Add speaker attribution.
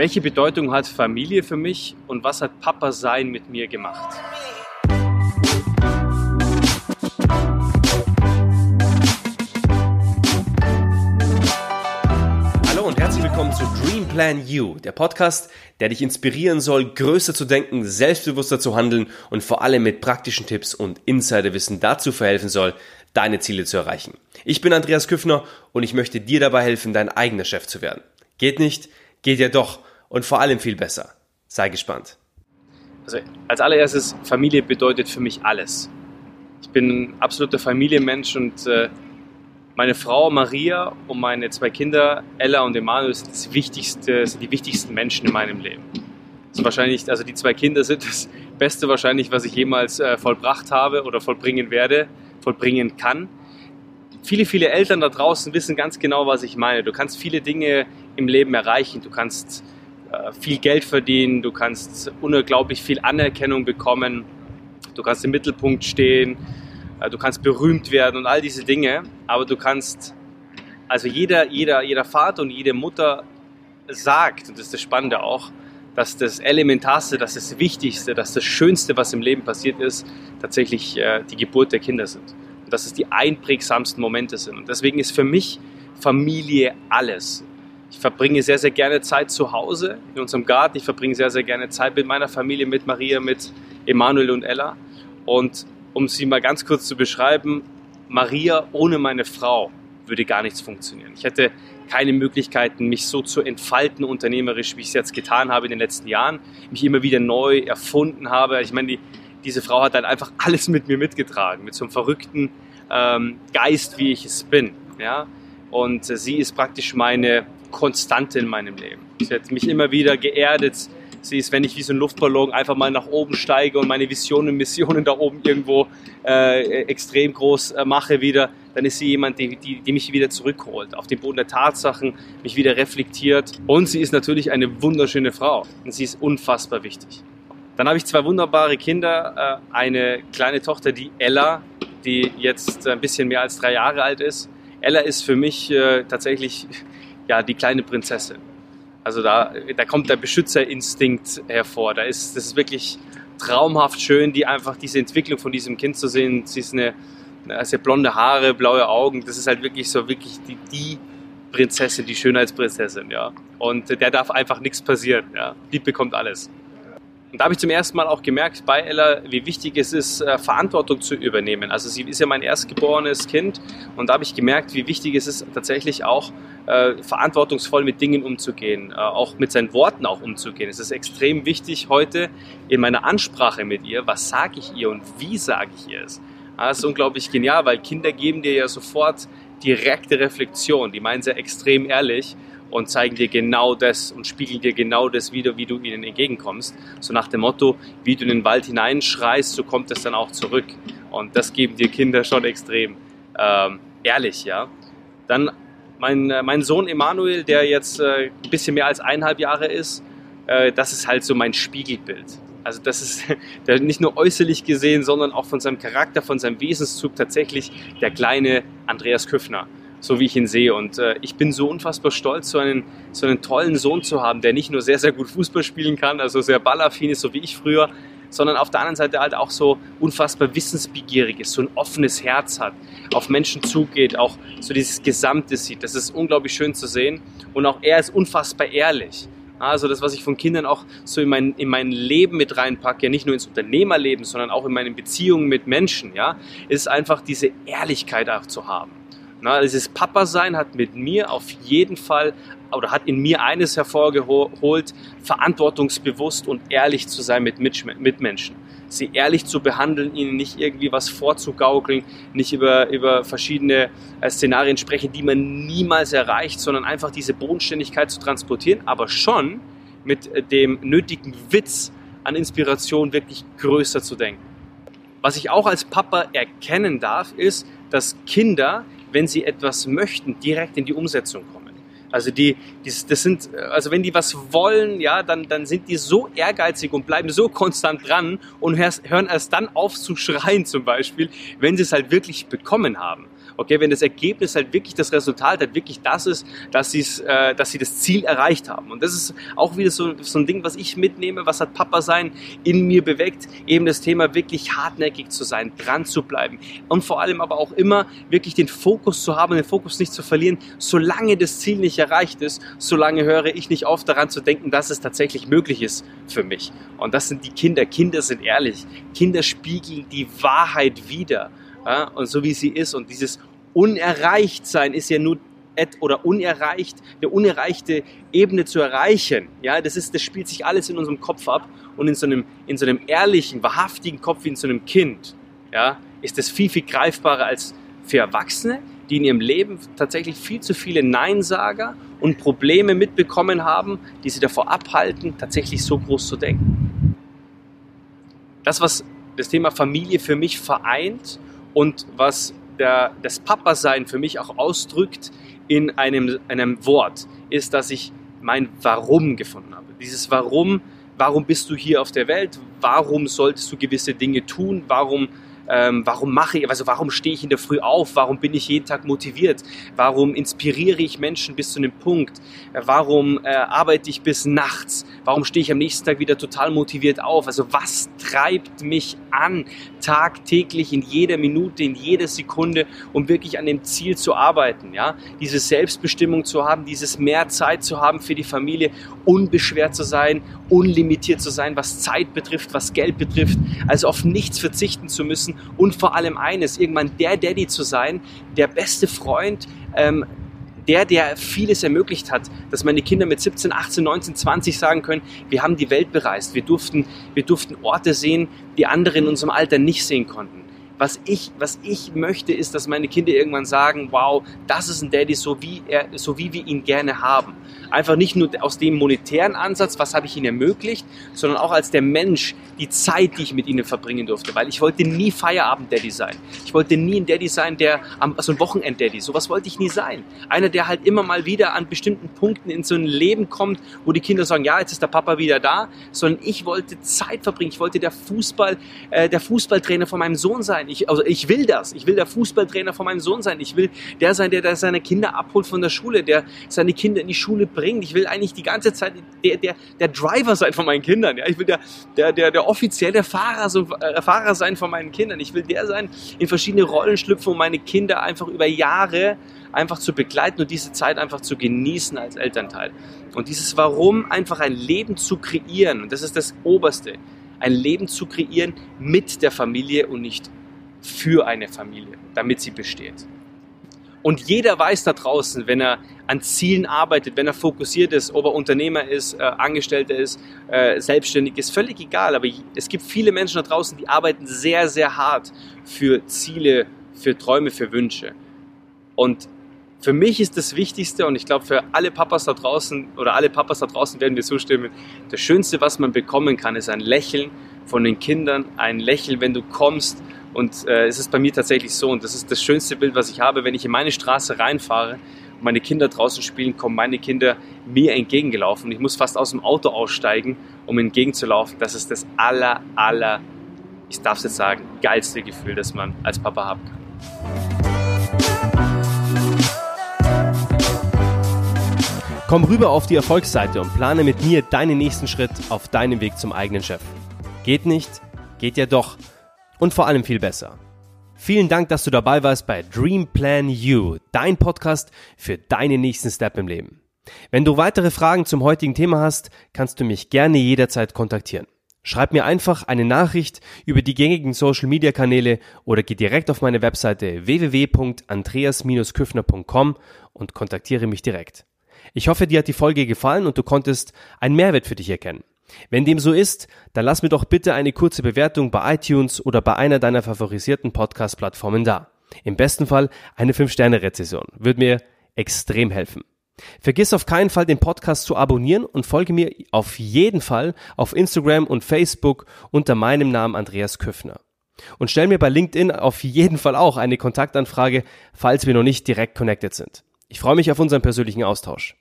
Speaker 1: Welche Bedeutung hat Familie für mich und was hat Papa sein mit mir gemacht?
Speaker 2: Hallo und herzlich willkommen zu Dream Plan You, der Podcast, der dich inspirieren soll, größer zu denken, selbstbewusster zu handeln und vor allem mit praktischen Tipps und Insiderwissen dazu verhelfen soll, deine Ziele zu erreichen. Ich bin Andreas Küffner und ich möchte dir dabei helfen, dein eigener Chef zu werden. Geht nicht? Geht ja doch und vor allem viel besser. Sei gespannt.
Speaker 1: Also als allererstes, Familie bedeutet für mich alles. Ich bin ein absoluter Familienmensch und äh, meine Frau Maria und meine zwei Kinder Ella und Emanuel sind, das wichtigste, sind die wichtigsten Menschen in meinem Leben. Also wahrscheinlich, also die zwei Kinder sind das Beste wahrscheinlich, was ich jemals äh, vollbracht habe oder vollbringen werde, vollbringen kann. Viele, viele Eltern da draußen wissen ganz genau, was ich meine. Du kannst viele Dinge im Leben erreichen. Du kannst viel Geld verdienen, du kannst unglaublich viel Anerkennung bekommen, du kannst im Mittelpunkt stehen, äh, du kannst berühmt werden und all diese Dinge, aber du kannst, also jeder, jeder, jeder Vater und jede Mutter sagt, und das ist das Spannende auch, dass das Elementarste, dass das Wichtigste, dass das Schönste, was im Leben passiert ist, tatsächlich äh, die Geburt der Kinder sind. Und dass es die einprägsamsten Momente sind. Und deswegen ist für mich Familie alles. Ich verbringe sehr, sehr gerne Zeit zu Hause in unserem Garten. Ich verbringe sehr, sehr gerne Zeit mit meiner Familie, mit Maria, mit Emanuel und Ella. Und um sie mal ganz kurz zu beschreiben, Maria ohne meine Frau würde gar nichts funktionieren. Ich hätte keine Möglichkeiten, mich so zu entfalten unternehmerisch, wie ich es jetzt getan habe in den letzten Jahren, mich immer wieder neu erfunden habe. Ich meine, die, diese Frau hat dann einfach alles mit mir mitgetragen, mit so einem verrückten ähm, Geist, wie ich es bin. Ja? Und äh, sie ist praktisch meine Konstante in meinem Leben. Sie hat mich immer wieder geerdet. Sie ist, wenn ich wie so ein Luftballon einfach mal nach oben steige und meine Visionen, Missionen da oben irgendwo äh, extrem groß äh, mache wieder, dann ist sie jemand, die, die, die, mich wieder zurückholt, auf den Boden der Tatsachen, mich wieder reflektiert. Und sie ist natürlich eine wunderschöne Frau und sie ist unfassbar wichtig. Dann habe ich zwei wunderbare Kinder, äh, eine kleine Tochter, die Ella, die jetzt ein bisschen mehr als drei Jahre alt ist. Ella ist für mich äh, tatsächlich ja, die kleine Prinzessin. Also da, da kommt der Beschützerinstinkt hervor. Da ist, das ist wirklich traumhaft schön, die einfach diese Entwicklung von diesem Kind zu sehen. Sie ist eine, also blonde Haare, blaue Augen. Das ist halt wirklich so wirklich die, die Prinzessin, die Schönheitsprinzessin, ja. Und der darf einfach nichts passieren, ja. Die bekommt alles. Und da habe ich zum ersten Mal auch gemerkt bei Ella, wie wichtig es ist, äh, Verantwortung zu übernehmen. Also sie ist ja mein erstgeborenes Kind und da habe ich gemerkt, wie wichtig es ist, tatsächlich auch äh, verantwortungsvoll mit Dingen umzugehen, äh, auch mit seinen Worten auch umzugehen. Es ist extrem wichtig heute in meiner Ansprache mit ihr, was sage ich ihr und wie sage ich ihr es. Das ist unglaublich genial, weil Kinder geben dir ja sofort direkte Reflexion. Die meinen sehr extrem ehrlich und zeigen dir genau das und spiegeln dir genau das wieder, wie du ihnen entgegenkommst. So nach dem Motto, wie du in den Wald hineinschreist, so kommt es dann auch zurück. Und das geben dir Kinder schon extrem ähm, ehrlich, ja. Dann mein, äh, mein Sohn Emanuel, der jetzt äh, ein bisschen mehr als eineinhalb Jahre ist, äh, das ist halt so mein Spiegelbild. Also das ist der, nicht nur äußerlich gesehen, sondern auch von seinem Charakter, von seinem Wesenszug tatsächlich der kleine Andreas Küffner so wie ich ihn sehe. Und äh, ich bin so unfassbar stolz, so einen, so einen tollen Sohn zu haben, der nicht nur sehr, sehr gut Fußball spielen kann, also sehr ballaffin ist, so wie ich früher, sondern auf der anderen Seite halt auch so unfassbar wissensbegierig ist, so ein offenes Herz hat, auf Menschen zugeht, auch so dieses Gesamte sieht. Das ist unglaublich schön zu sehen. Und auch er ist unfassbar ehrlich. Also das, was ich von Kindern auch so in mein, in mein Leben mit reinpacke, nicht nur ins Unternehmerleben, sondern auch in meinen Beziehungen mit Menschen, ja, ist einfach diese Ehrlichkeit auch zu haben. Na, dieses Papa-Sein hat mit mir auf jeden Fall oder hat in mir eines hervorgeholt, verantwortungsbewusst und ehrlich zu sein mit Mitmenschen. Sie ehrlich zu behandeln, ihnen nicht irgendwie was vorzugaukeln, nicht über, über verschiedene äh, Szenarien sprechen, die man niemals erreicht, sondern einfach diese Bodenständigkeit zu transportieren, aber schon mit äh, dem nötigen Witz an Inspiration wirklich größer zu denken. Was ich auch als Papa erkennen darf, ist, dass Kinder wenn sie etwas möchten, direkt in die Umsetzung kommen. Also die, die, das sind, also wenn die was wollen, ja, dann, dann sind die so ehrgeizig und bleiben so konstant dran und hören erst dann auf zu schreien zum Beispiel, wenn sie es halt wirklich bekommen haben. Okay, wenn das Ergebnis halt wirklich das Resultat halt wirklich das ist, dass, äh, dass sie das Ziel erreicht haben. Und das ist auch wieder so, so ein Ding, was ich mitnehme, was hat Papa sein in mir bewegt, eben das Thema wirklich hartnäckig zu sein, dran zu bleiben und vor allem aber auch immer wirklich den Fokus zu haben, den Fokus nicht zu verlieren, solange das Ziel nicht erreicht ist, solange höre ich nicht auf daran zu denken, dass es tatsächlich möglich ist für mich. Und das sind die Kinder. Kinder sind ehrlich. Kinder spiegeln die Wahrheit wider. Ja, und so wie sie ist. Und dieses unerreicht sein ist ja nur oder unerreicht, eine unerreichte Ebene zu erreichen. Ja, das ist, das spielt sich alles in unserem Kopf ab und in so einem, in so einem ehrlichen, wahrhaftigen Kopf wie in so einem Kind, ja, ist das viel, viel greifbarer als für Erwachsene, die in ihrem Leben tatsächlich viel zu viele Neinsager und Probleme mitbekommen haben, die sie davor abhalten, tatsächlich so groß zu denken. Das, was das Thema Familie für mich vereint und was der, das Papa-Sein für mich auch ausdrückt in einem, einem Wort, ist, dass ich mein Warum gefunden habe. Dieses Warum, warum bist du hier auf der Welt? Warum solltest du gewisse Dinge tun? Warum ähm, warum mache ich, also warum stehe ich in der Früh auf, warum bin ich jeden Tag motiviert, warum inspiriere ich Menschen bis zu einem Punkt, warum äh, arbeite ich bis nachts, warum stehe ich am nächsten Tag wieder total motiviert auf, also was treibt mich an, tagtäglich, in jeder Minute, in jeder Sekunde, um wirklich an dem Ziel zu arbeiten, ja, diese Selbstbestimmung zu haben, dieses mehr Zeit zu haben für die Familie, unbeschwert zu sein, unlimitiert zu sein, was Zeit betrifft, was Geld betrifft, also auf nichts verzichten zu müssen und vor allem eines, irgendwann der Daddy zu sein, der beste Freund, ähm, der, der vieles ermöglicht hat, dass meine Kinder mit 17, 18, 19, 20 sagen können, wir haben die Welt bereist, wir durften, wir durften Orte sehen, die andere in unserem Alter nicht sehen konnten. Was ich, was ich möchte, ist, dass meine Kinder irgendwann sagen, wow, das ist ein Daddy, so wie, er, so wie wir ihn gerne haben. Einfach nicht nur aus dem monetären Ansatz, was habe ich ihnen ermöglicht, sondern auch als der Mensch, die Zeit, die ich mit ihnen verbringen durfte. Weil ich wollte nie Feierabend-Daddy sein. Ich wollte nie ein Daddy sein, der, so ein Wochenend-Daddy, sowas wollte ich nie sein. Einer, der halt immer mal wieder an bestimmten Punkten in so ein Leben kommt, wo die Kinder sagen, ja, jetzt ist der Papa wieder da, sondern ich wollte Zeit verbringen. Ich wollte der Fußball, äh, der Fußballtrainer von meinem Sohn sein. Ich, also ich will das. Ich will der Fußballtrainer von meinem Sohn sein. Ich will der sein, der, der seine Kinder abholt von der Schule, der seine Kinder in die Schule bringt. Ich will eigentlich die ganze Zeit der, der, der Driver sein von meinen Kindern. Ja? Ich will der, der, der, der offizielle Fahrer, so, äh, Fahrer sein von meinen Kindern. Ich will der sein, in verschiedene Rollen schlüpfen, um meine Kinder einfach über Jahre einfach zu begleiten und diese Zeit einfach zu genießen als Elternteil. Und dieses Warum, einfach ein Leben zu kreieren, und das ist das Oberste, ein Leben zu kreieren mit der Familie und nicht für eine Familie, damit sie besteht. Und jeder weiß da draußen, wenn er an Zielen arbeitet, wenn er fokussiert ist, ob er Unternehmer ist, äh, Angestellter ist, äh, selbstständig ist, völlig egal. Aber es gibt viele Menschen da draußen, die arbeiten sehr, sehr hart für Ziele, für Träume, für Wünsche. Und für mich ist das Wichtigste und ich glaube für alle Papas da draußen oder alle Papas da draußen werden wir zustimmen, das Schönste, was man bekommen kann, ist ein Lächeln von den Kindern, ein Lächeln, wenn du kommst und äh, es ist bei mir tatsächlich so, und das ist das schönste Bild, was ich habe, wenn ich in meine Straße reinfahre und meine Kinder draußen spielen, kommen meine Kinder mir entgegengelaufen. Ich muss fast aus dem Auto aussteigen, um entgegenzulaufen. Das ist das aller, aller, ich darf es jetzt sagen, geilste Gefühl, das man als Papa haben kann.
Speaker 2: Komm rüber auf die Erfolgsseite und plane mit mir deinen nächsten Schritt auf deinem Weg zum eigenen Chef. Geht nicht? Geht ja doch und vor allem viel besser. Vielen Dank, dass du dabei warst bei Dream Plan You, dein Podcast für deinen nächsten Step im Leben. Wenn du weitere Fragen zum heutigen Thema hast, kannst du mich gerne jederzeit kontaktieren. Schreib mir einfach eine Nachricht über die gängigen Social Media Kanäle oder geh direkt auf meine Webseite www.andreas-küffner.com und kontaktiere mich direkt. Ich hoffe, dir hat die Folge gefallen und du konntest einen Mehrwert für dich erkennen. Wenn dem so ist, dann lass mir doch bitte eine kurze Bewertung bei iTunes oder bei einer deiner favorisierten Podcast-Plattformen da. Im besten Fall eine 5-Sterne-Rezession. Würde mir extrem helfen. Vergiss auf keinen Fall den Podcast zu abonnieren und folge mir auf jeden Fall auf Instagram und Facebook unter meinem Namen Andreas Küffner. Und stell mir bei LinkedIn auf jeden Fall auch eine Kontaktanfrage, falls wir noch nicht direkt connected sind. Ich freue mich auf unseren persönlichen Austausch.